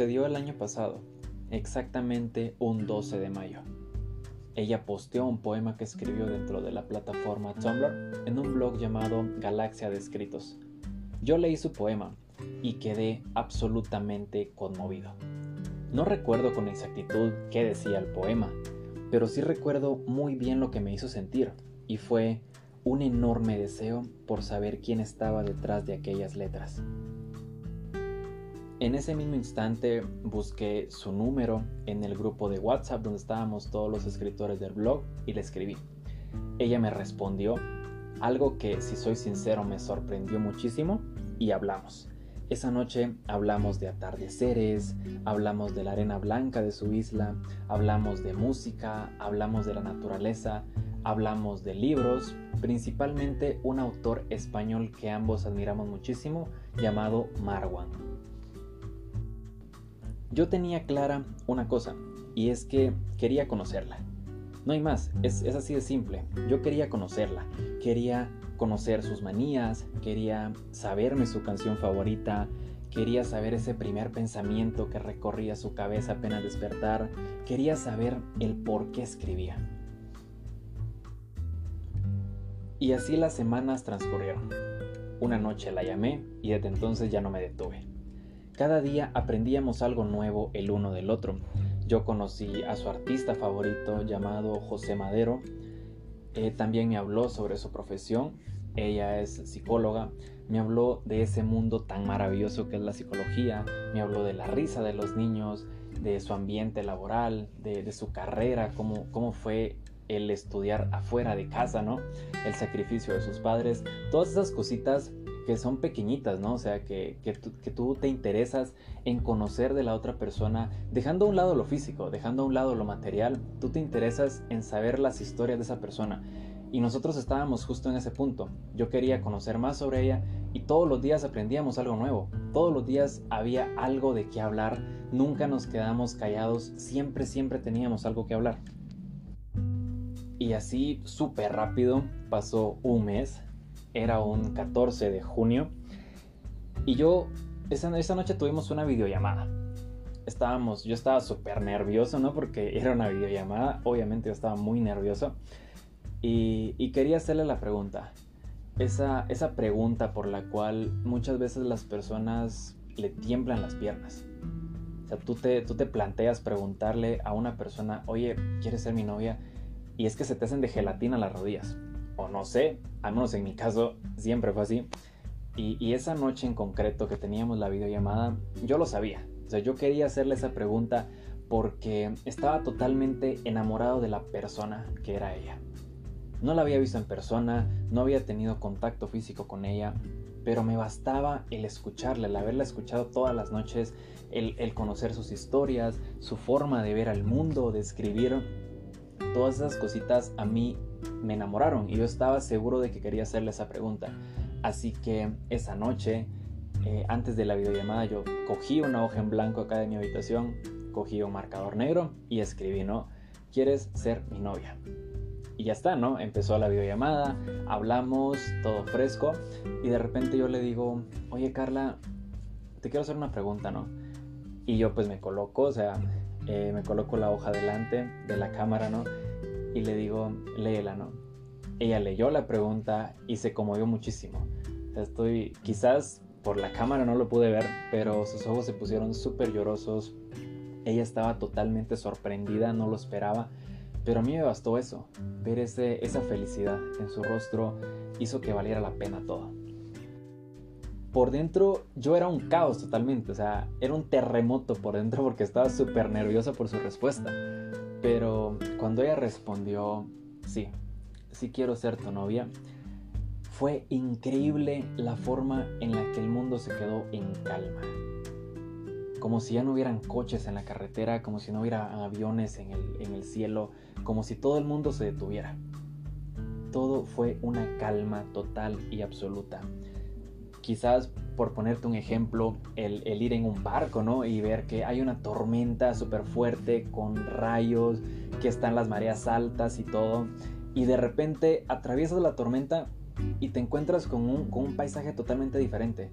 sucedió el año pasado, exactamente un 12 de mayo. Ella posteó un poema que escribió dentro de la plataforma Tumblr en un blog llamado Galaxia de Escritos. Yo leí su poema y quedé absolutamente conmovido. No recuerdo con exactitud qué decía el poema, pero sí recuerdo muy bien lo que me hizo sentir, y fue un enorme deseo por saber quién estaba detrás de aquellas letras. En ese mismo instante busqué su número en el grupo de WhatsApp donde estábamos todos los escritores del blog y le escribí. Ella me respondió, algo que si soy sincero me sorprendió muchísimo y hablamos. Esa noche hablamos de atardeceres, hablamos de la arena blanca de su isla, hablamos de música, hablamos de la naturaleza, hablamos de libros, principalmente un autor español que ambos admiramos muchísimo llamado Marwan. Yo tenía clara una cosa, y es que quería conocerla. No hay más, es, así de simple. Yo quería conocerla, quería conocer sus manías, quería saberme su canción favorita, quería saber ese primer pensamiento que recorría su cabeza apenas despertar, quería saber el por qué escribía. Y así las semanas transcurrieron. Una noche la llamé y desde entonces ya no me detuve. Cada día aprendíamos algo nuevo el uno del otro. Yo conocí a su artista favorito llamado José Madero. Eh, también me habló sobre su profesión. Ella es psicóloga. Me habló de ese mundo tan maravilloso que es la psicología. Me habló de la risa de los niños, de su ambiente laboral, de, su carrera, cómo, cómo fue el estudiar afuera de casa, ¿no? El sacrificio de sus padres. Todas esas cositas que son pequeñitas, ¿no? O sea, que, que, tú, te interesas en conocer de la otra persona, dejando a un lado lo físico, dejando a un lado lo material, tú te interesas en saber las historias de esa persona. Y nosotros estábamos justo en ese punto. Yo quería conocer más sobre ella y todos los días aprendíamos algo nuevo. Todos los días había algo de qué hablar. Nunca nos quedamos callados. Siempre, siempre teníamos algo que hablar. Y así, súper rápido, pasó un mes, era un 14 de junio. Y yo, esa, esa noche tuvimos una videollamada. Estábamos, yo estaba súper nervioso, ¿no? Porque era una videollamada. Obviamente yo estaba muy nervioso. Y, quería hacerle la pregunta. Esa, esa pregunta por la cual muchas veces las personas le tiemblan las piernas. O sea, tú te, tú te planteas preguntarle a una persona, oye, ¿quieres ser mi novia? Y es que se te hacen de gelatina las rodillas no sé, al menos en mi caso siempre fue así. Y, esa noche en concreto que teníamos la videollamada, yo lo sabía. O sea, yo quería hacerle esa pregunta porque estaba totalmente enamorado de la persona que era ella. No la había visto en persona, no había tenido contacto físico con ella, pero me bastaba el escucharla, el haberla escuchado todas las noches, el, el conocer sus historias, su forma de ver al mundo, de escribir. Todas esas cositas a mí me enamoraron y yo estaba seguro de que quería hacerle esa pregunta. Así que esa noche, eh, antes de la videollamada, yo cogí una hoja en blanco acá de mi habitación, cogí un marcador negro y escribí, ¿no? ¿Quieres ser mi novia? Y ya está, ¿no? Empezó la videollamada, hablamos, todo fresco, y de repente yo le digo, oye Carla, te quiero hacer una pregunta, ¿no? Y yo pues me coloco, o sea, eh, me coloco la hoja delante de la cámara, ¿no? Y le digo, léela, ¿no? Ella leyó la pregunta y se conmovió muchísimo. Estoy, quizás por la cámara no lo pude ver, pero sus ojos se pusieron súper llorosos. Ella estaba totalmente sorprendida, no lo esperaba. Pero a mí me bastó eso, ver ese, esa felicidad en su rostro hizo que valiera la pena todo. Por dentro yo era un caos totalmente, o sea, era un terremoto por dentro porque estaba súper nerviosa por su respuesta. Pero cuando ella respondió, sí, sí quiero ser tu novia, fue increíble la forma en la que el mundo se quedó en calma. Como si ya no hubieran coches en la carretera, como si no hubiera aviones en el, en el cielo, como si todo el mundo se detuviera. Todo fue una calma total y absoluta. Quizás por ponerte un ejemplo, el, ir en un barco, ¿no? Y ver que hay una tormenta súper fuerte con rayos, que están las mareas altas y todo. Y de repente atraviesas la tormenta y te encuentras con un, con un paisaje totalmente diferente.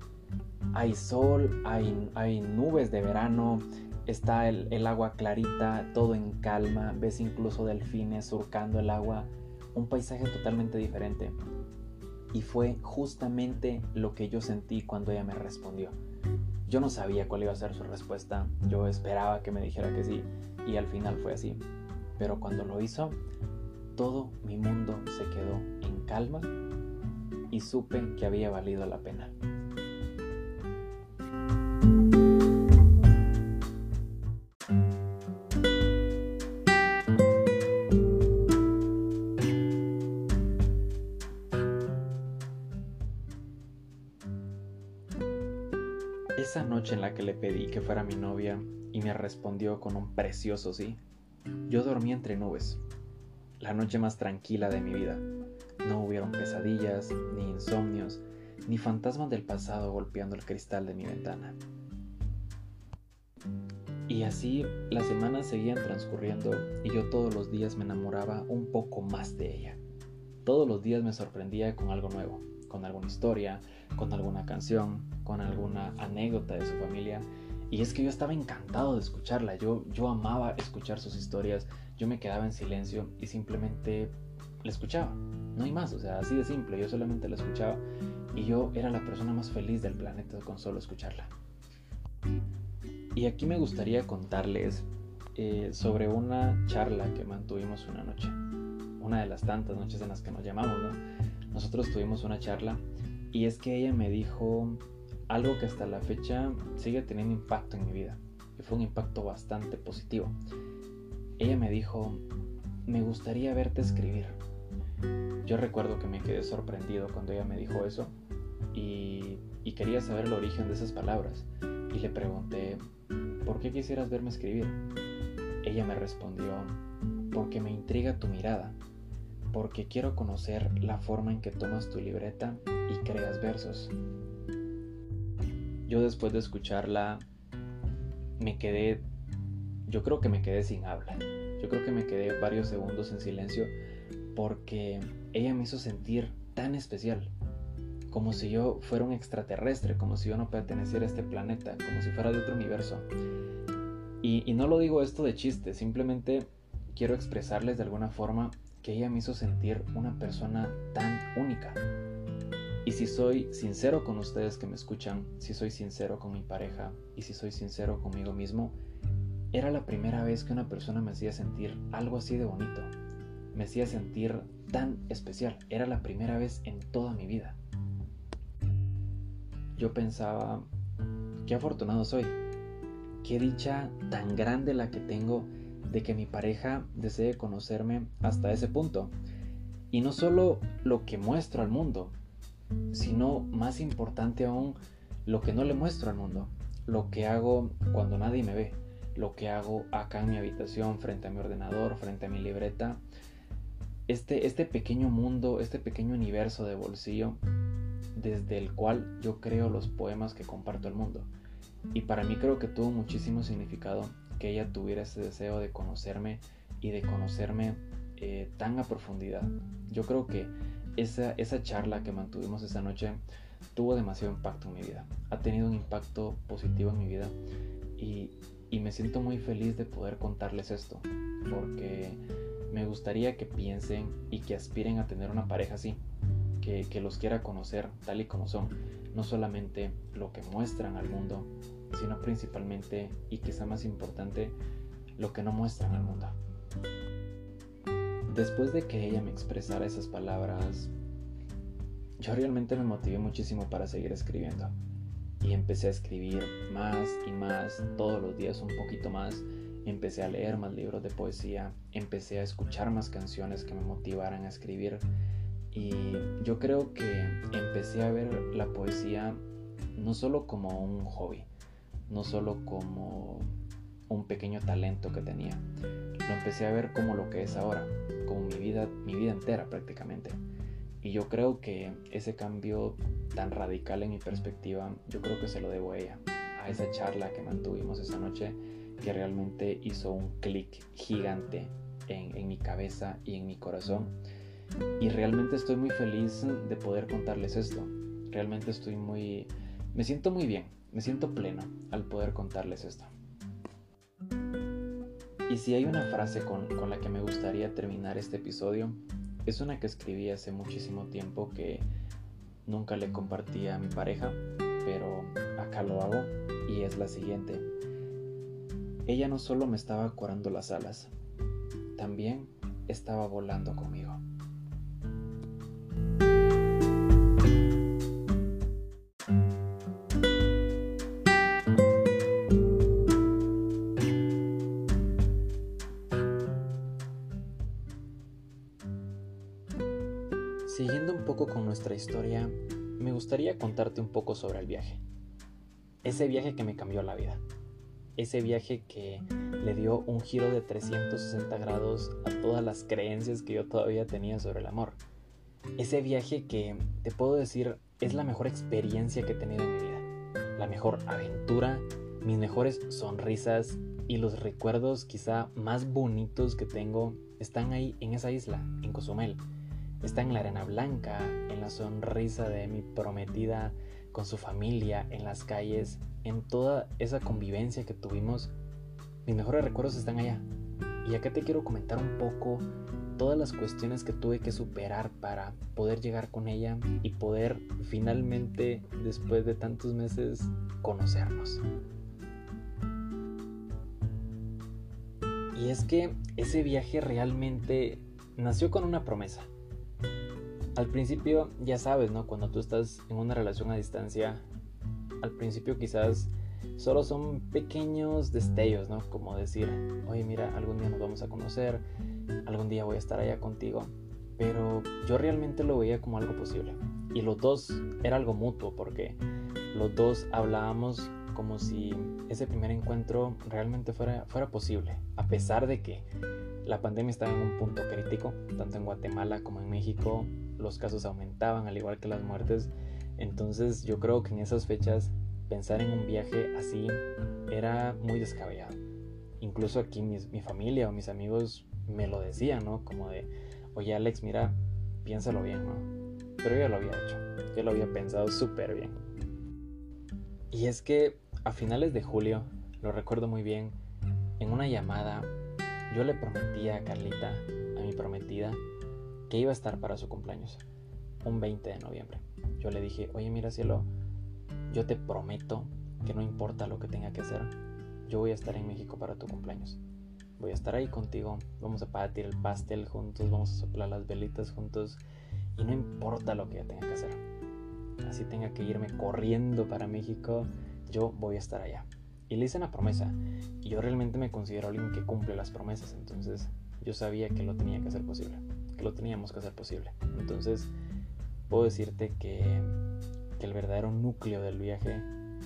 hay sol, hay, hay nubes de verano, está el, el, agua clarita, todo en calma, ves incluso delfines surcando el agua, un paisaje totalmente diferente. Y fue justamente lo que yo sentí cuando ella me respondió. Yo no sabía cuál iba a ser su respuesta, yo esperaba que me dijera que sí y al final fue así. Pero cuando lo hizo, todo mi mundo se quedó en calma y supe que había valido la pena. Que le pedí que fuera mi novia y me respondió con un precioso sí, yo dormí entre nubes, la noche más tranquila de mi vida. No hubieron pesadillas, ni insomnios, ni fantasmas del pasado golpeando el cristal de mi ventana. Y así las semanas seguían transcurriendo y yo todos los días me enamoraba un poco más de ella. Todos los días me sorprendía con algo nuevo, con alguna historia, con alguna canción, con alguna anécdota de su familia. Y es que yo estaba encantado de escucharla, yo, yo amaba escuchar sus historias, yo me quedaba en silencio y simplemente la escuchaba. No hay más, o sea, así de simple, yo solamente la escuchaba y yo era la persona más feliz del planeta con solo escucharla. Y aquí me gustaría contarles eh, sobre una charla que mantuvimos una noche, una de las tantas noches en las que nos llamamos, ¿no? Nosotros tuvimos una charla y es que ella me dijo algo que hasta la fecha sigue teniendo impacto en mi vida. Y fue un impacto bastante positivo. Ella me dijo, me gustaría verte escribir. Yo recuerdo que me quedé sorprendido cuando ella me dijo eso y, y quería saber el origen de esas palabras. Y le pregunté, ¿por qué quisieras verme escribir? Ella me respondió, porque me intriga tu mirada, porque quiero conocer la forma en que tomas tu libreta y creas versos. Yo después de escucharla me quedé, yo creo que me quedé sin habla. Yo creo que me quedé varios segundos en silencio porque ella me hizo sentir tan especial, como si yo fuera un extraterrestre, como si yo no perteneciera a este planeta, como si fuera de otro universo. Y, no lo digo esto de chiste, simplemente quiero expresarles de alguna forma que ella me hizo sentir una persona tan única, y si soy sincero con ustedes que me escuchan, si soy sincero con mi pareja y si soy sincero conmigo mismo, era la primera vez que una persona me hacía sentir algo así de bonito. Me hacía sentir tan especial. Era la primera vez en toda mi vida. Yo pensaba, qué afortunado soy. Qué dicha tan grande la que tengo de que mi pareja desee conocerme hasta ese punto. Y no solo lo que muestro al mundo, sino más importante aún lo que no le muestro al mundo, lo que hago cuando nadie me ve, lo que hago acá en mi habitación, frente a mi ordenador, frente a mi libreta. Este, este pequeño mundo, este pequeño universo de bolsillo desde el cual yo creo los poemas que comparto al mundo. Y para mí creo que tuvo muchísimo significado que ella tuviera ese deseo de conocerme y de conocerme eh, tan a profundidad. Yo creo que esa, esa charla que mantuvimos esa noche tuvo demasiado impacto en mi vida. Ha tenido un impacto positivo en mi vida y, y me siento muy feliz de poder contarles esto, porque me gustaría que piensen y que aspiren a tener una pareja así, que, que, los quiera conocer tal y como son, no solamente lo que muestran al mundo, sino principalmente y quizá más importante, lo que no muestran al mundo. Después de que ella me expresara esas palabras, yo realmente me motivé muchísimo para seguir escribiendo. Y empecé a escribir más y más, todos los días un poquito más. Empecé a leer más libros de poesía, empecé a escuchar más canciones que me motivaran a escribir. Y yo creo que empecé a ver la poesía no solo como un hobby, no solo como un pequeño talento que tenía. Lo empecé a ver como lo que es ahora, como mi vida, mi vida entera prácticamente. Y yo creo que ese cambio tan radical en mi perspectiva, yo creo que se lo debo a ella, a esa charla que mantuvimos esa noche, que realmente hizo un clic gigante en, en mi cabeza y en mi corazón. Y realmente estoy muy feliz de poder contarles esto. Realmente estoy muy, Me siento muy bien, me siento pleno al poder contarles esto. Y si hay una frase con, la que me gustaría terminar este episodio, es una que escribí hace muchísimo tiempo que nunca le compartí a mi pareja, pero acá lo hago y es la siguiente. Ella no solo me estaba curando las alas, también estaba volando conmigo. Sobre el viaje. Ese viaje que me cambió la vida. Ese viaje que le dio un giro de 360 grados a todas las creencias que yo todavía tenía sobre el amor. Ese viaje que, te puedo decir, es la mejor experiencia que he tenido en mi vida. La mejor aventura, mis mejores sonrisas y los recuerdos quizá más bonitos que tengo están ahí en esa isla, en Cozumel está en la arena blanca, en la sonrisa de mi prometida con su familia, en las calles, en toda esa convivencia que tuvimos. Mis mejores recuerdos están allá. Y acá te quiero comentar un poco todas las cuestiones que tuve que superar para poder llegar con ella y poder finalmente, después de tantos meses, conocernos. Y es que ese viaje realmente nació con una promesa al principio, ya sabes, ¿no? Cuando tú estás en una relación a distancia, al principio quizás solo son pequeños destellos, ¿no? Como decir, oye, mira, algún día nos vamos a conocer, algún día voy a estar allá contigo. Pero yo realmente lo veía como algo posible. Y los dos era algo mutuo porque los dos hablábamos como si ese primer encuentro realmente fuera, fuera posible. A pesar de que la pandemia estaba en un punto crítico, tanto en Guatemala como en México, los casos aumentaban, al igual que las muertes. Entonces yo creo que en esas fechas pensar en un viaje así era muy descabellado. Incluso aquí mi familia o mis amigos me lo decían, ¿no? Como de, oye Alex, mira, piénsalo bien, ¿no? Pero yo lo había hecho, yo lo había pensado súper bien. Y es que a finales de julio, lo recuerdo muy bien, en una llamada yo le prometí a Carlita, a mi prometida, que iba a estar para su cumpleaños, un 20 de noviembre. Yo le dije, oye mira cielo, yo te prometo que no importa lo que tenga que hacer, yo voy a estar en México para tu cumpleaños. Voy a estar ahí contigo, vamos a partir el pastel juntos, vamos a soplar las velitas juntos y no importa lo que tenga que hacer. Así tenga que irme corriendo para México, yo voy a estar allá. Y le hice una promesa. Y yo realmente me considero alguien que cumple las promesas. Entonces yo sabía que lo tenía que hacer posible que lo teníamos que hacer posible. Entonces, puedo decirte que, el verdadero núcleo del viaje,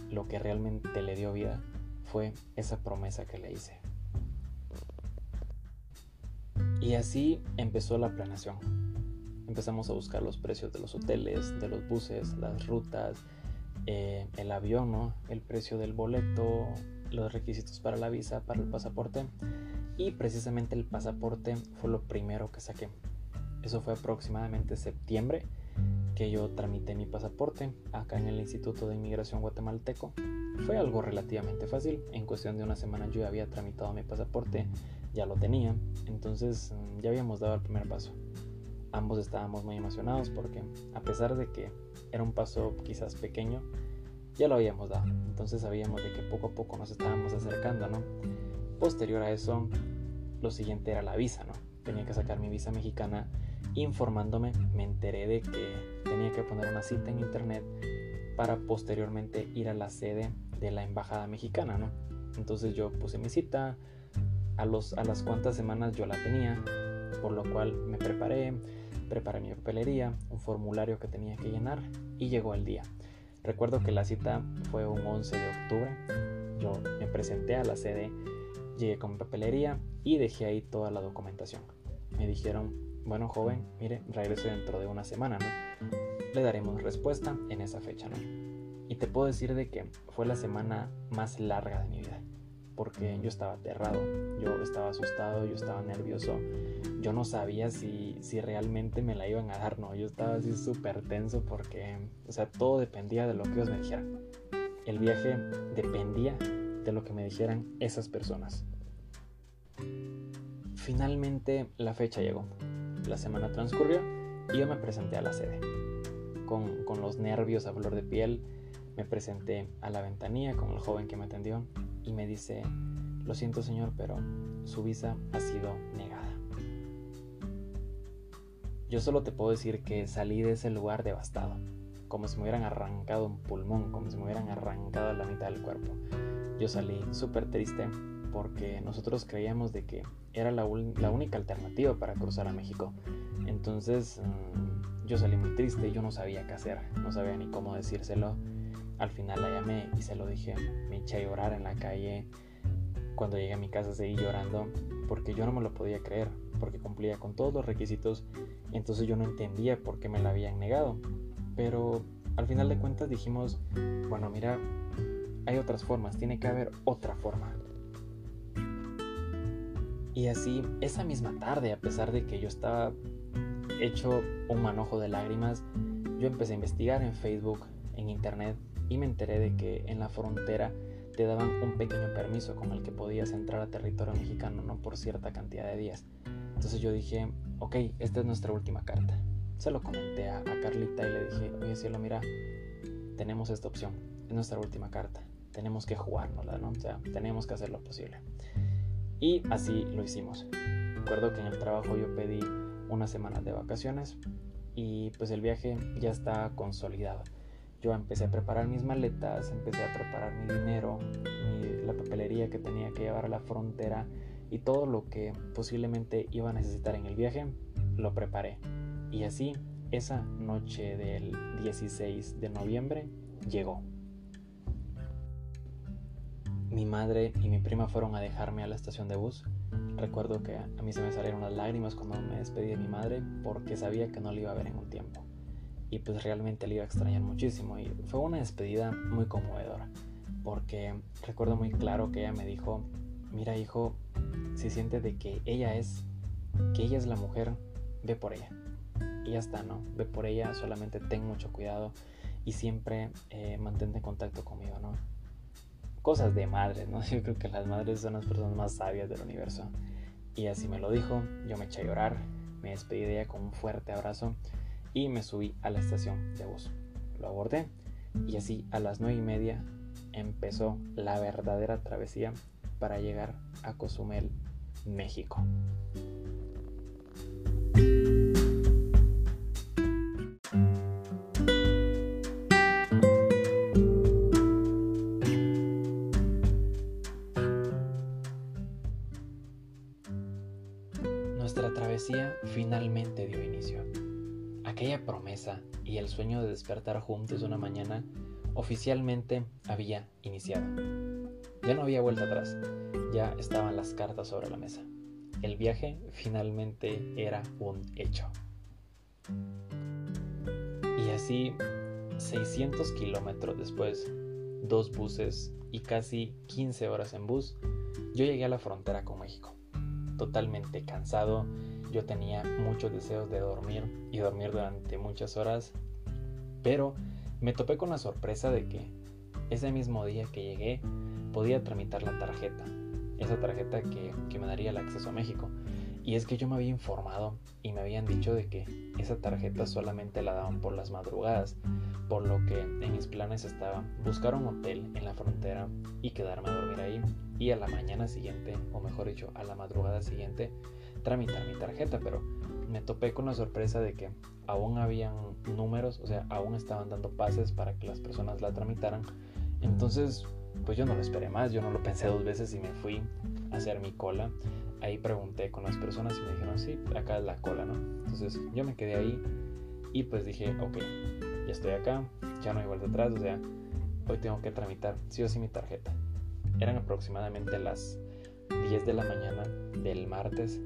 lo que realmente le dio vida, fue esa promesa que le hice. Y así empezó la planeación. Empezamos a buscar los precios de los hoteles, de los buses, las rutas, eh, el avión, ¿no? el precio del boleto, los requisitos para la visa, para el pasaporte. Y precisamente el pasaporte fue lo primero que saqué. Eso fue aproximadamente septiembre que yo tramité mi pasaporte acá en el Instituto de Inmigración Guatemalteco. Fue algo relativamente fácil. En cuestión de una semana yo ya había tramitado mi pasaporte, ya lo tenía. Entonces ya habíamos dado el primer paso. Ambos estábamos muy emocionados porque a pesar de que era un paso quizás pequeño, ya lo habíamos dado. Entonces sabíamos de que poco a poco nos estábamos acercando, ¿no? Posterior a eso, lo siguiente era la visa, ¿no? Tenía que sacar mi visa mexicana informándome me enteré de que tenía que poner una cita en internet para posteriormente ir a la sede de la embajada mexicana, ¿no? Entonces yo puse mi cita, a, los, a las cuantas semanas yo la tenía, por lo cual me preparé, preparé mi papelería, un formulario que tenía que llenar y llegó el día. Recuerdo que la cita fue un 11 de octubre, yo me presenté a la sede, llegué con mi papelería y dejé ahí toda la documentación. Me dijeron, bueno joven, mire, regrese dentro de una semana, ¿no? Le daremos respuesta en esa fecha, ¿no? Y te puedo decir de que fue la semana más larga de mi vida, porque yo estaba aterrado, yo estaba asustado, yo estaba nervioso, yo no sabía si, si realmente me la iban a dar, ¿no? Yo estaba así súper tenso porque, o sea, todo dependía de lo que ellos me dijeran. el viaje dependía de lo que me dijeran esas personas. Finalmente la fecha llegó. La semana transcurrió y yo me presenté a la sede. Con, con, los nervios a flor de piel, me presenté a la ventanilla con el joven que me atendió y me dice, lo siento señor, pero su visa ha sido negada. Yo solo te puedo decir que salí de ese lugar devastado, como si me hubieran arrancado un pulmón, como si me hubieran arrancado la mitad del cuerpo. Yo salí súper triste porque nosotros creíamos de que era la, única alternativa para cruzar a México. Entonces mm, yo salí muy triste y yo no sabía qué hacer, no sabía ni cómo decírselo. Al final la llamé y se lo dije, me eché a llorar en la calle. Cuando llegué a mi casa seguí llorando porque yo no me lo podía creer, porque cumplía con todos los requisitos, entonces yo no entendía por qué me la habían negado. Pero al final de cuentas dijimos, bueno, mira, hay otras formas, tiene que haber otra forma. Y así, esa misma tarde, a pesar de que yo estaba hecho un manojo de lágrimas, yo empecé a investigar en Facebook, en Internet, y me enteré de que en la frontera te daban un pequeño permiso con el que podías entrar a territorio mexicano, no por cierta cantidad de días. Entonces yo dije, ok, esta es nuestra última carta. Se lo comenté a, Carlita y le dije, oye cielo, mira, tenemos esta opción, es nuestra última carta, tenemos que jugárnosla, ¿no? O sea, tenemos que hacer lo posible. Y así lo hicimos. Recuerdo que en el trabajo yo pedí una semana de vacaciones y pues el viaje ya está consolidado yo empecé a preparar mis maletas, empecé a preparar mi dinero, la papelería que tenía que llevar a la frontera y todo lo que posiblemente iba a necesitar en el viaje, lo preparé. Y así, esa noche del 16 de noviembre llegó. Mi madre y mi prima fueron a dejarme a la estación de bus. Recuerdo que a mí se me salieron las lágrimas cuando me despedí de mi madre porque sabía que no la iba a ver en un tiempo y pues realmente le iba a extrañar muchísimo y fue una despedida muy conmovedora porque recuerdo muy claro que ella me dijo, mira hijo, si siente de que ella es, que ella es la mujer, ve por ella. Y ya está, ¿no? Ve por ella, solamente ten mucho cuidado y siempre eh, mantente contacto conmigo, ¿no? Cosas de madres, ¿no? Yo creo que las madres son las personas más sabias del universo. Y así me lo dijo, yo me eché a llorar, me despedí de ella con un fuerte abrazo y me subí a la estación de bus. Lo abordé y así a las nueve y media empezó la verdadera travesía para llegar a Cozumel, México. Finalmente dio inicio. Aquella promesa y el sueño de despertar juntos una mañana oficialmente había iniciado. Ya no había vuelta atrás, ya estaban las cartas sobre la mesa. El viaje finalmente era un hecho. Y así, 600 kilómetros después, dos buses y casi 15 horas en bus, yo llegué a la frontera con México, totalmente cansado yo tenía muchos deseos de dormir y dormir durante muchas horas, pero me topé con la sorpresa de que ese mismo día que llegué podía tramitar la tarjeta, esa tarjeta que, que me daría el acceso a México. Y es que yo me había informado y me habían dicho de que esa tarjeta solamente la daban por las madrugadas, por lo que en mis planes estaba buscar un hotel en la frontera y quedarme a dormir ahí y a la mañana siguiente, o mejor dicho, a la madrugada siguiente, tramitar mi tarjeta, pero me topé con la sorpresa de que aún habían números, o sea, aún estaban dando pases para que las personas la tramitaran. Entonces, pues yo no lo esperé más, yo no lo pensé dos veces y me fui a hacer mi cola. Ahí pregunté con las personas y me dijeron, sí, acá es la cola, ¿no? Entonces yo me quedé ahí y pues dije, ok, ya estoy acá, ya no hay vuelta atrás, o sea, hoy tengo que tramitar sí o sí mi tarjeta. Eran aproximadamente las 10 de la mañana del martes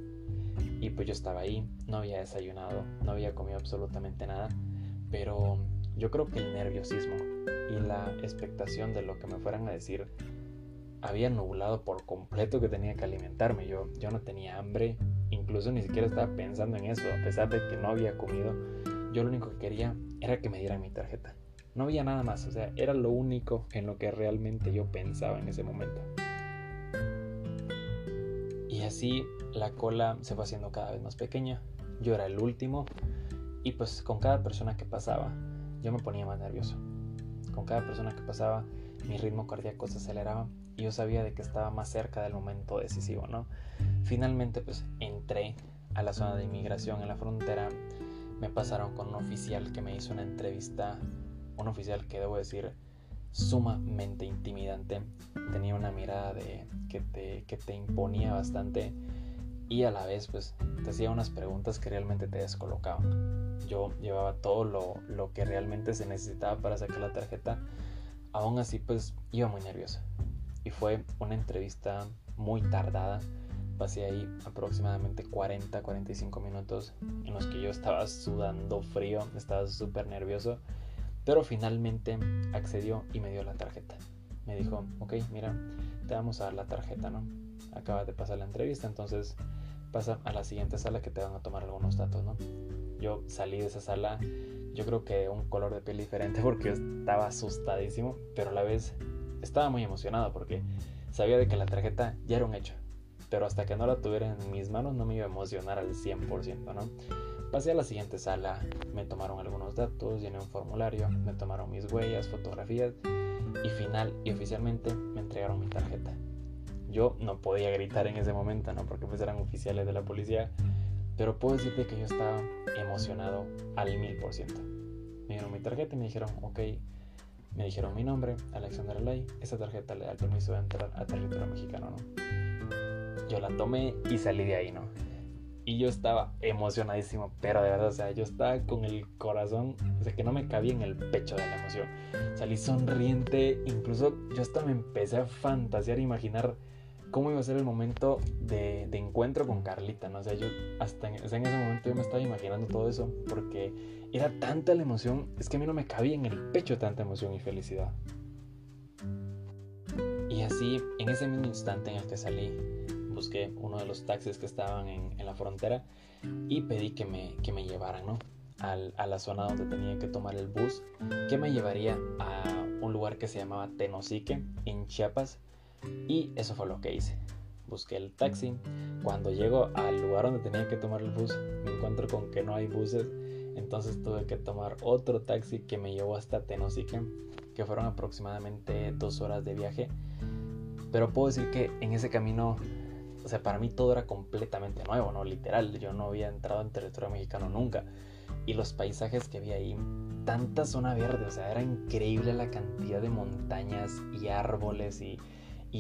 y pues yo estaba ahí, no había desayunado, no había comido absolutamente nada, pero yo creo que el nerviosismo y la expectación de lo que me fueran a decir había nublado por completo que tenía que alimentarme. Yo, yo no tenía hambre, incluso ni siquiera estaba pensando en eso, a pesar de que no había comido. Yo lo único que quería era que me dieran mi tarjeta. No había nada más, o sea, era lo único en lo que realmente yo pensaba en ese momento. Y así la cola se fue haciendo cada vez más pequeña. Yo era el último y pues con cada persona que pasaba yo me ponía más nervioso. Con cada persona que pasaba mi ritmo cardíaco se aceleraba y yo sabía de que estaba más cerca del momento decisivo, ¿no? Finalmente pues entré a la zona de inmigración en la frontera, me pasaron con un oficial que me hizo una entrevista, un oficial que debo decir sumamente intimidante, tenía una mirada de que te, que te imponía bastante y a la vez pues te hacía unas preguntas que realmente te descolocaban. Yo llevaba todo lo, lo que realmente se necesitaba para sacar la tarjeta, aún así pues iba muy nerviosa y fue una entrevista muy tardada. Pasé ahí aproximadamente 40-45 minutos en los que yo estaba sudando frío, estaba súper nervioso, pero finalmente accedió y me dio la tarjeta. Me dijo, ok, mira, te vamos a dar la tarjeta, ¿no? Acaba de pasar la entrevista, entonces pasa a la siguiente sala que te van a tomar algunos datos, ¿no? Yo salí de esa sala, yo creo que un color de piel diferente porque estaba asustadísimo, pero a la vez estaba muy emocionado porque sabía de que la tarjeta ya era un hecho. Pero hasta que no la tuviera en mis manos no me iba a emocionar al 100%, ¿no? Pasé a la siguiente sala, me tomaron algunos datos, llené un formulario, me tomaron mis huellas, fotografías y final y oficialmente me entregaron mi tarjeta. Yo no podía gritar en ese momento, ¿no? Porque pues eran oficiales de la policía, pero puedo decirte que yo estaba emocionado al mil por ciento. Me dieron mi tarjeta y me dijeron, ok, me dijeron mi nombre, Alexander Ley, esa tarjeta le da el permiso de entrar a territorio mexicano, ¿no? Yo la tomé y salí de ahí, ¿no? Y yo estaba emocionadísimo, pero de verdad, o sea, yo estaba con el corazón, o sea, que no me cabía en el pecho de la emoción. Salí sonriente, incluso yo hasta me empecé a fantasear, a imaginar cómo iba a ser el momento de, encuentro con Carlita, ¿no? O sea, yo hasta en, ese momento yo me estaba imaginando todo eso porque era tanta la emoción, es que a mí no me cabía en el pecho tanta emoción y felicidad. Y así, en ese mismo instante en el que salí, busqué uno de los taxis que estaban en, la frontera y pedí que me, que me llevaran, ¿no? a la zona donde tenía que tomar el bus que me llevaría a un lugar que se llamaba Tenosique en Chiapas y eso fue lo que hice. Busqué el taxi. Cuando llego al lugar donde tenía que tomar el bus, me encuentro con que no hay buses. Entonces tuve que tomar otro taxi que me llevó hasta Tenosique, que fueron aproximadamente dos horas de viaje. Pero puedo decir que en ese camino, o sea, para mí todo era completamente nuevo, ¿no? Literal, yo no había entrado en territorio mexicano nunca. Y los paisajes que vi ahí, tanta zona verde, o sea, era increíble la cantidad de montañas y árboles y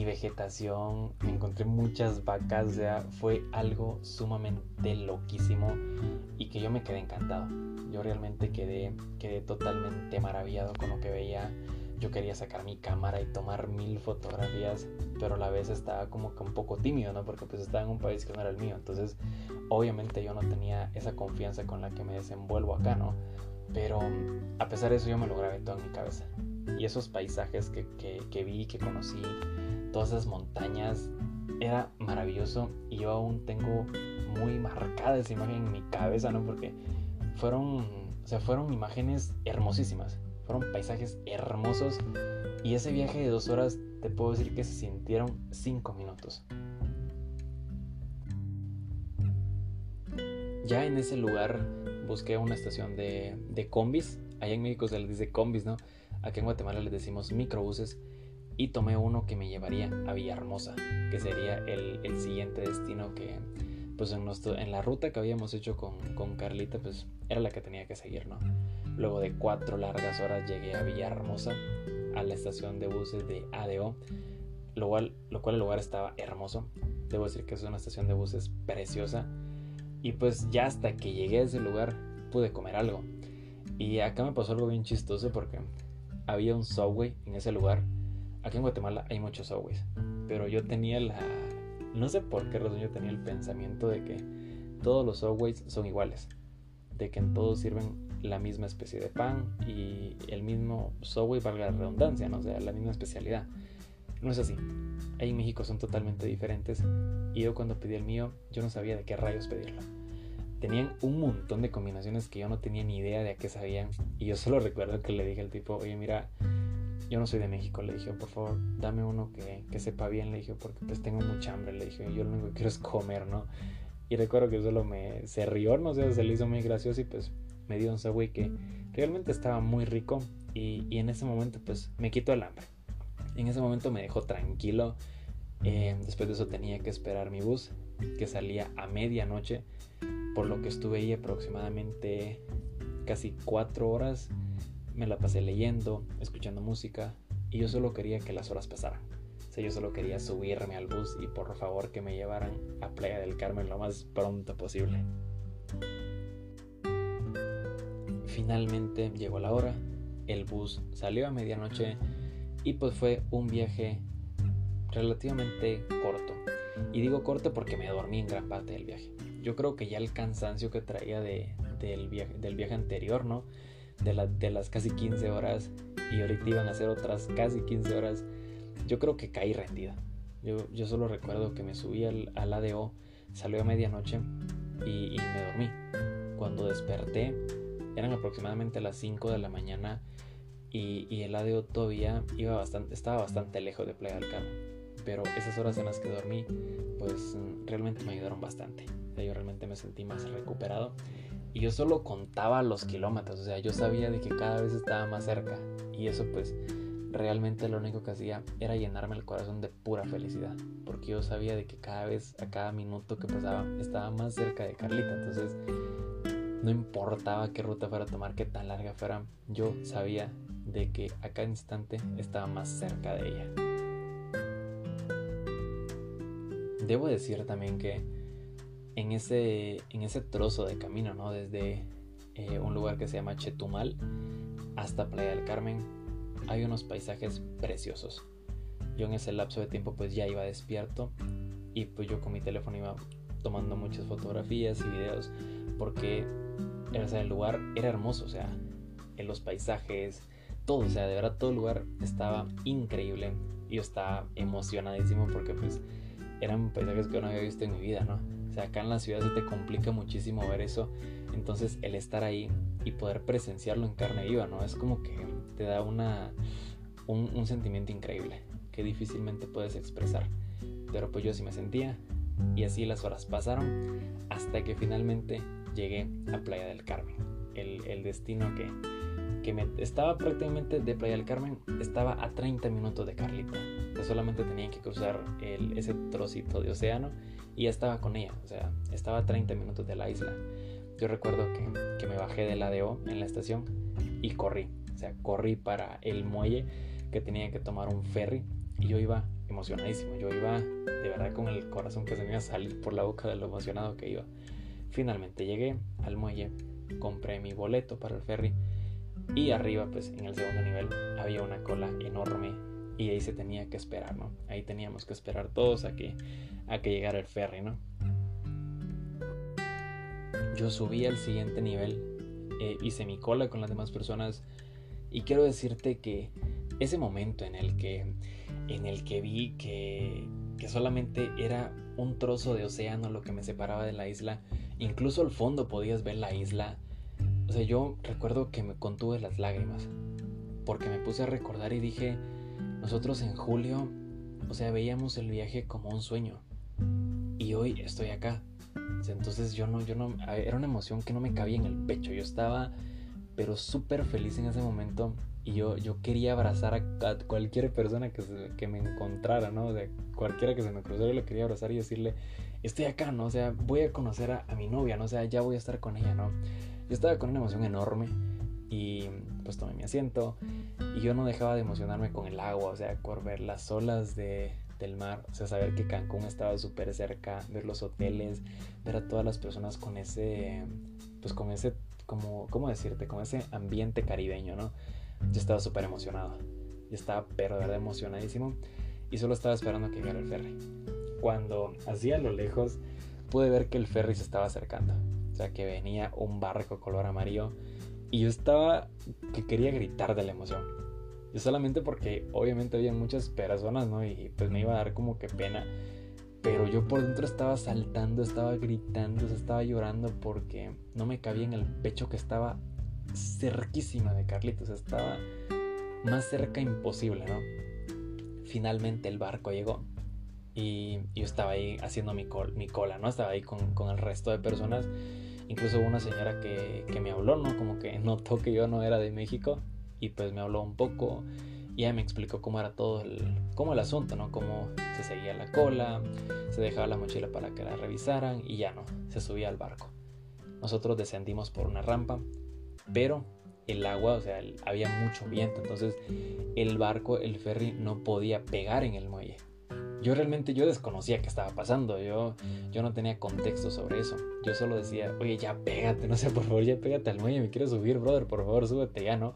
vegetación, me encontré muchas vacas, o sea, fue algo sumamente loquísimo y que yo me quedé encantado. Yo realmente quedé, quedé totalmente maravillado con lo que veía. Yo quería sacar mi cámara y tomar mil fotografías, pero a la vez estaba como que un poco tímido, ¿no? Porque pues estaba en un país que no era el mío. Entonces, obviamente yo no tenía esa confianza con la que me desenvuelvo acá, ¿no? Pero a pesar de eso yo me lo grabé todo en mi cabeza. Y esos paisajes que, que, que vi, que conocí, todas esas montañas. Era maravilloso y yo aún tengo muy marcada esa imagen en mi cabeza, ¿no? Porque fueron, o sea, fueron imágenes hermosísimas, fueron paisajes hermosos y ese viaje de dos horas te puedo decir que se sintieron cinco minutos. Ya en ese lugar busqué una estación de, de combis. Allá en México se les dice combis, ¿no? Aquí en Guatemala les decimos microbuses y tomé uno que me llevaría a Villahermosa, que sería el, siguiente destino que, pues en, nuestro, en la ruta que habíamos hecho con, con, Carlita, pues era la que tenía que seguir, ¿no? Luego de cuatro largas horas llegué a Villahermosa, a la estación de buses de ADO, lo cual, lo cual el lugar estaba hermoso. Debo decir que es una estación de buses preciosa. Y pues ya hasta que llegué a ese lugar pude comer algo. Y acá me pasó algo bien chistoso porque había un subway en ese lugar Aquí en Guatemala hay muchos subways, pero yo tenía la... No sé por qué razón yo tenía el pensamiento de que todos los subways son iguales, de que en todos sirven la misma especie de pan y el mismo subway, valga la redundancia, ¿no? sea, la misma especialidad. No es así. Ahí en México son totalmente diferentes y yo cuando pedí el mío, yo no sabía de qué rayos pedirlo. tenían un montón de combinaciones que yo no tenía ni idea de a qué sabían. Y yo solo recuerdo que le dije al tipo, oye, mira, yo no soy de México, le dije, por favor, dame uno que, que sepa bien, le dije, porque pues tengo mucha hambre, le dije, yo lo único que quiero es comer, ¿no? Y recuerdo que solo me se rió, no sé, se le hizo muy gracioso y pues me dio un Subway que realmente estaba muy rico y, y en ese momento pues me quitó el hambre. En ese momento me dejó tranquilo. Eh, después de eso tenía que esperar mi bus que salía a medianoche, por lo que estuve ahí aproximadamente casi cuatro horas me la pasé leyendo, escuchando música y yo solo quería que las horas pasaran. O sea, yo solo quería subirme al bus y por favor que me llevaran a Playa del Carmen lo más pronto posible. Finalmente llegó la hora, el bus salió a medianoche y pues fue un viaje relativamente corto. Y digo corto porque me dormí en gran parte del viaje. Yo creo que ya el cansancio que traía de, del, viaje, anterior, ¿no? de, las casi 15 horas y ahorita iban a ser otras casi 15 horas, yo creo que caí rendida. Yo, yo solo recuerdo que me subí al, al ADO, salió a medianoche y, me dormí. Cuando desperté, eran aproximadamente las 5 de la mañana y, y, el ADO todavía iba bastante, estaba bastante lejos de Playa del Carmen. Pero esas horas en las que dormí, pues realmente me ayudaron bastante. Yo realmente me sentí más recuperado y yo solo contaba los kilómetros, o sea, yo sabía de que cada vez estaba más cerca. Y eso pues realmente lo único que hacía era llenarme el corazón de pura felicidad. Porque yo sabía de que cada vez, a cada minuto que pasaba, estaba más cerca de Carlita. Entonces, no importaba qué ruta fuera tomar, qué tan larga fuera, yo sabía de que a cada instante estaba más cerca de ella. Debo decir también que en ese, en ese trozo de camino, ¿no? Desde eh, un lugar que se llama Chetumal hasta Playa del Carmen, hay unos paisajes preciosos. Yo en ese lapso de tiempo pues ya iba despierto y pues yo con mi teléfono iba tomando muchas fotografías y videos porque el lugar era hermoso, o sea, en los paisajes, todo, o sea, de verdad todo el lugar estaba increíble. Yo estaba emocionadísimo porque pues eran paisajes que no había visto en mi vida, ¿no? sea, acá en la ciudad se te complica muchísimo ver eso. Entonces el estar ahí y poder presenciarlo en carne viva, ¿no? Es como que te da una, un, sentimiento increíble que difícilmente puedes expresar. Pero pues yo sí me sentía y así las horas pasaron hasta que finalmente llegué a Playa del Carmen. El, el destino que, que me estaba prácticamente de Playa del Carmen, estaba a 30 minutos de Carlita. que solamente tenía que cruzar el, ese trocito de océano y estaba con ella, o sea, estaba a 30 minutos de la isla. Yo recuerdo que, que me bajé del ADO en la estación y corrí, o sea, corrí para el muelle que tenía que tomar un ferry y yo iba emocionadísimo, yo iba de verdad con el corazón que se me iba a salir por la boca de lo emocionado que iba. Finalmente llegué al muelle, compré mi boleto para el ferry y arriba pues en el segundo nivel había una cola enorme y ahí se tenía que esperar, ¿no? Ahí teníamos que esperar todos a que a que llegara el ferry, ¿no? Yo subí al siguiente nivel, eh, hice mi cola con las demás personas y quiero decirte que ese momento en el que, en el que vi que, solamente era un trozo de océano lo que me separaba de la isla, incluso al fondo podías ver la isla. O sea, yo recuerdo que me contuve las lágrimas, porque me puse a recordar y dije, nosotros en julio, o sea, veíamos el viaje como un sueño y hoy estoy acá. Entonces yo no, yo no, era una emoción que no me cabía en el pecho. Yo estaba, pero súper feliz en ese momento y yo, yo quería abrazar a, cualquier persona que, que me encontrara, ¿no? De cualquiera que se me cruzara, yo le quería abrazar y decirle, estoy acá, ¿no? O sea, voy a conocer a, a mi novia, ¿no? O sea, ya voy a estar con ella, ¿no? Yo estaba con una emoción enorme y pues tomé mi asiento y yo no dejaba de emocionarme con el agua, o sea, por ver las olas de, del mar, o sea, saber que Cancún estaba súper cerca, ver los hoteles, ver a todas las personas con ese, pues con ese, como, ¿cómo decirte? Con ese ambiente caribeño, ¿no? Yo estaba súper emocionado, yo estaba pero de verdad emocionadísimo y solo estaba esperando que llegara el ferry. Cuando hacía a lo lejos pude ver que el ferry se estaba acercando, o sea, que venía un barco color amarillo y yo estaba que quería gritar de la emoción solamente porque obviamente había muchas personas, ¿no? Y pues me iba a dar como que pena. pero yo por dentro estaba saltando, estaba gritando, estaba llorando porque no me cabía en el pecho que estaba cerquísima de Carlitos, estaba más cerca imposible, ¿no? Finalmente el barco llegó y yo estaba ahí haciendo mi, cola, ¿no? Estaba ahí con, con, el resto de personas. Incluso hubo una señora que, que me habló, ¿no? Como que notó que yo no era de México y pues me habló un poco y ella me explicó cómo era todo el, cómo el asunto, ¿no? Cómo se seguía la cola, se dejaba la mochila para que la revisaran y ya no, se subía al barco. Nosotros descendimos por una rampa, pero el agua, o sea, había mucho viento, entonces el barco, el ferry no podía pegar en el muelle. Yo realmente yo desconocía qué estaba pasando, yo, yo no tenía contexto sobre eso. Yo solo decía, oye, ya pégate, no sé, por favor, ya pégate al muelle, me quiero subir, brother, por favor, súbete ya, ¿no?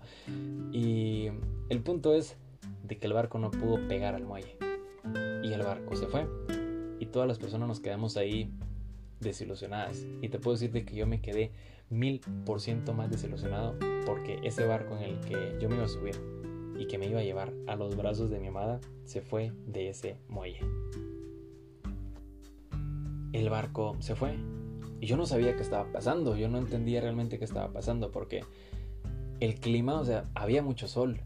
Y el punto es de que el barco no pudo pegar al muelle. Y el barco se fue. Y todas las personas nos quedamos ahí desilusionadas. Y te puedo decir de que yo me quedé mil por ciento más desilusionado porque ese barco en el que yo me iba a subir y que me iba a llevar a los brazos de mi amada se fue de ese muelle. El barco se fue y yo no sabía qué estaba pasando, yo no entendía realmente qué estaba pasando porque el clima, o sea, había mucho sol,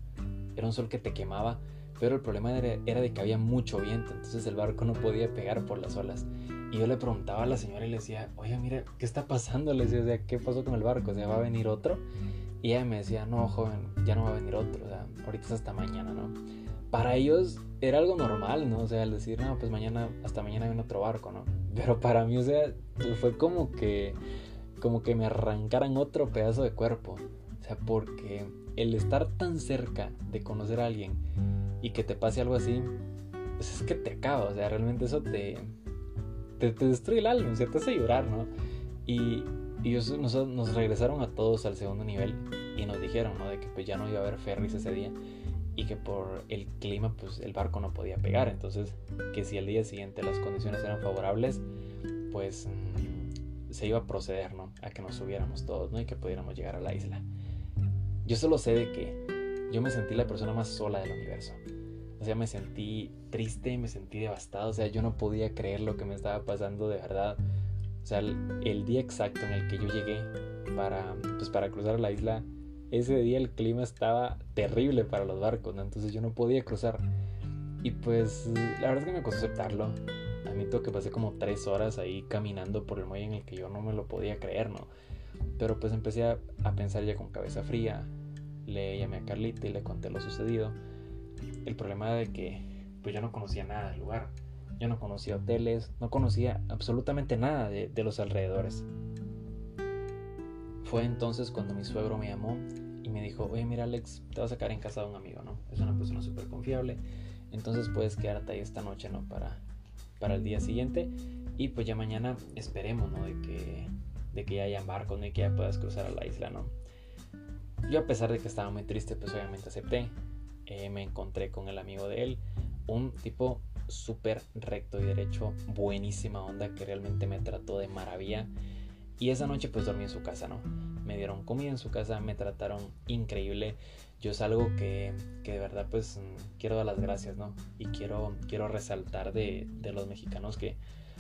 era un sol que te quemaba, pero el problema era, era de que había mucho viento, entonces el barco no podía pegar por las olas. Y yo le preguntaba a la señora y le decía, oye, mira, ¿qué está pasando? Le decía, o sea, ¿qué pasó con el barco? O sea, ¿va a venir otro? Y ella me decía, no, joven, ya no va a venir otro, o sea, ahorita es hasta mañana, ¿no? Para ellos era algo normal, ¿no? O sea, al decir, no, pues mañana, hasta mañana viene otro barco, ¿no? Pero para mí, o sea, fue como que, como que me arrancaran otro pedazo de cuerpo. O sea, porque el estar tan cerca de conocer a alguien y que te pase algo así, pues es que te acaba, o sea, realmente eso te, te, destruye el alma, o te hace llorar, ¿no? Y, nos, nos, regresaron a todos al segundo nivel y nos dijeron, ¿no? De que pues ya no iba a haber ferries ese día y que por el clima pues el barco no podía pegar, entonces que si al día siguiente las condiciones eran favorables, pues mm, se iba a proceder, ¿no? A que nos subiéramos todos, ¿no? Y que pudiéramos llegar a la isla. Yo solo sé de que yo me sentí la persona más sola del universo. O sea, me sentí triste, me sentí devastado. O sea, yo no podía creer lo que me estaba pasando de verdad. O sea, el, día exacto en el que yo llegué para, pues, para cruzar la isla, ese día el clima estaba terrible para los barcos. Entonces yo no podía cruzar. Y pues la verdad es que me costó aceptarlo. Admito que pasé como tres horas ahí caminando por el muelle en el que yo no me lo podía creer, ¿no? Pero pues empecé a pensar ya con cabeza fría. Le llamé a Carlita y le conté lo sucedido el problema de que pues yo no conocía nada del lugar. Yo no conocía hoteles, no conocía absolutamente nada de, los alrededores. Fue entonces cuando mi suegro me llamó y me dijo, oye mira Alex, te vas a quedar en casa de un amigo, ¿no? Es una persona súper confiable, entonces puedes quedarte ahí esta noche, ¿no? Para, para el día siguiente y pues ya mañana esperemos, ¿no? De que, de que ya haya barcos, ¿no? Y que ya puedas cruzar a la isla, ¿no? Yo a pesar de que estaba muy triste, pues obviamente acepté. Eh, me encontré con el amigo de él, un tipo súper recto y derecho, buenísima onda que realmente me trató de maravilla. Y esa noche pues dormí en su casa, ¿no? Me dieron comida en su casa, me trataron increíble. Yo es algo que, que de verdad pues quiero dar las gracias, ¿no? Y quiero, quiero resaltar de, de los mexicanos que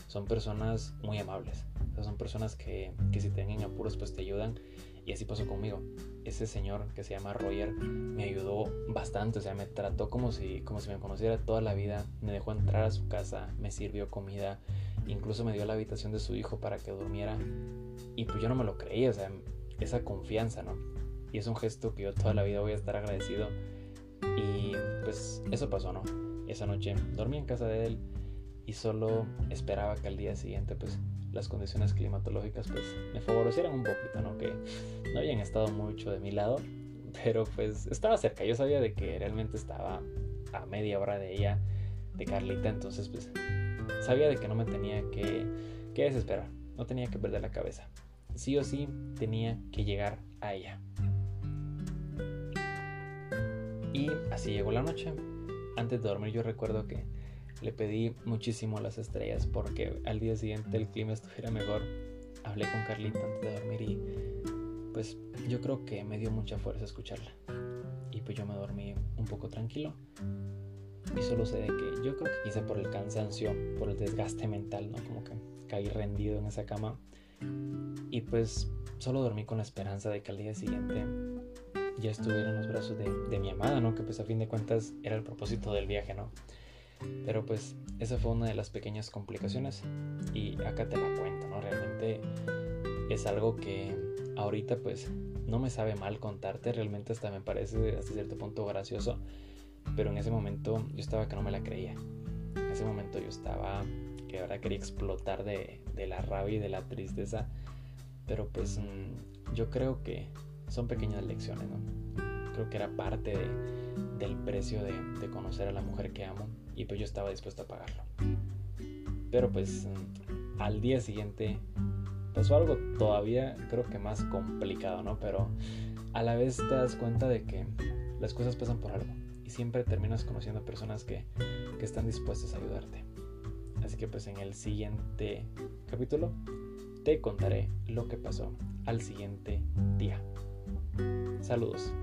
son personas muy amables. son personas que, que si tienen apuros pues te ayudan y así pasó conmigo. Ese señor que se llama Roger me ayudó bastante, o sea, me trató como si, como si me conociera toda la vida, me dejó entrar a su casa, me sirvió comida, incluso me dio la habitación de su hijo para que durmiera. Y pues yo no me lo creía, o sea, esa confianza, ¿no? Y es un gesto que yo toda la vida voy a estar agradecido. Y pues eso pasó, ¿no? Esa noche dormí en casa de él y solo esperaba que al día siguiente pues las condiciones climatológicas pues me favorecieran un poquito, ¿no? Que no habían estado mucho de mi lado, pero pues estaba cerca, yo sabía de que realmente estaba a media hora de ella, de Carlita, entonces pues sabía de que no me tenía que, que desesperar, no tenía que perder la cabeza, sí o sí tenía que llegar a ella. Y así llegó la noche. Antes de dormir yo recuerdo que le pedí muchísimo las estrellas porque al día siguiente el clima estuviera mejor. Hablé con Carlita antes de dormir y pues yo creo que me dio mucha fuerza escucharla. Y pues yo me dormí un poco tranquilo. Y solo sé de que yo creo que quise por el cansancio, por el desgaste mental, ¿no? Como que caí rendido en esa cama. Y pues solo dormí con la esperanza de que al día siguiente ya estuviera en los brazos de, de mi amada, ¿no? Que pues a fin de cuentas era el propósito del viaje, ¿no? Pero pues esa fue una de las pequeñas complicaciones y acá te la cuento, ¿no? Realmente es algo que ahorita pues no me sabe mal contarte, realmente hasta me parece hasta cierto punto gracioso, pero en ese momento yo estaba que no me la creía. En ese momento yo estaba que ahora quería explotar de, de la rabia y de la tristeza, pero pues mm, yo creo que son pequeñas lecciones, ¿no? Creo que era parte de, del precio de, de conocer a la mujer que amo y pues yo estaba dispuesto a pagarlo. Pero pues al día siguiente pasó algo todavía creo que más complicado, ¿no? Pero a la vez te das cuenta de que las cosas pasan por algo y siempre terminas conociendo personas que, que están dispuestas a ayudarte. Así que pues en el siguiente capítulo te contaré lo que pasó al siguiente día. Saludos.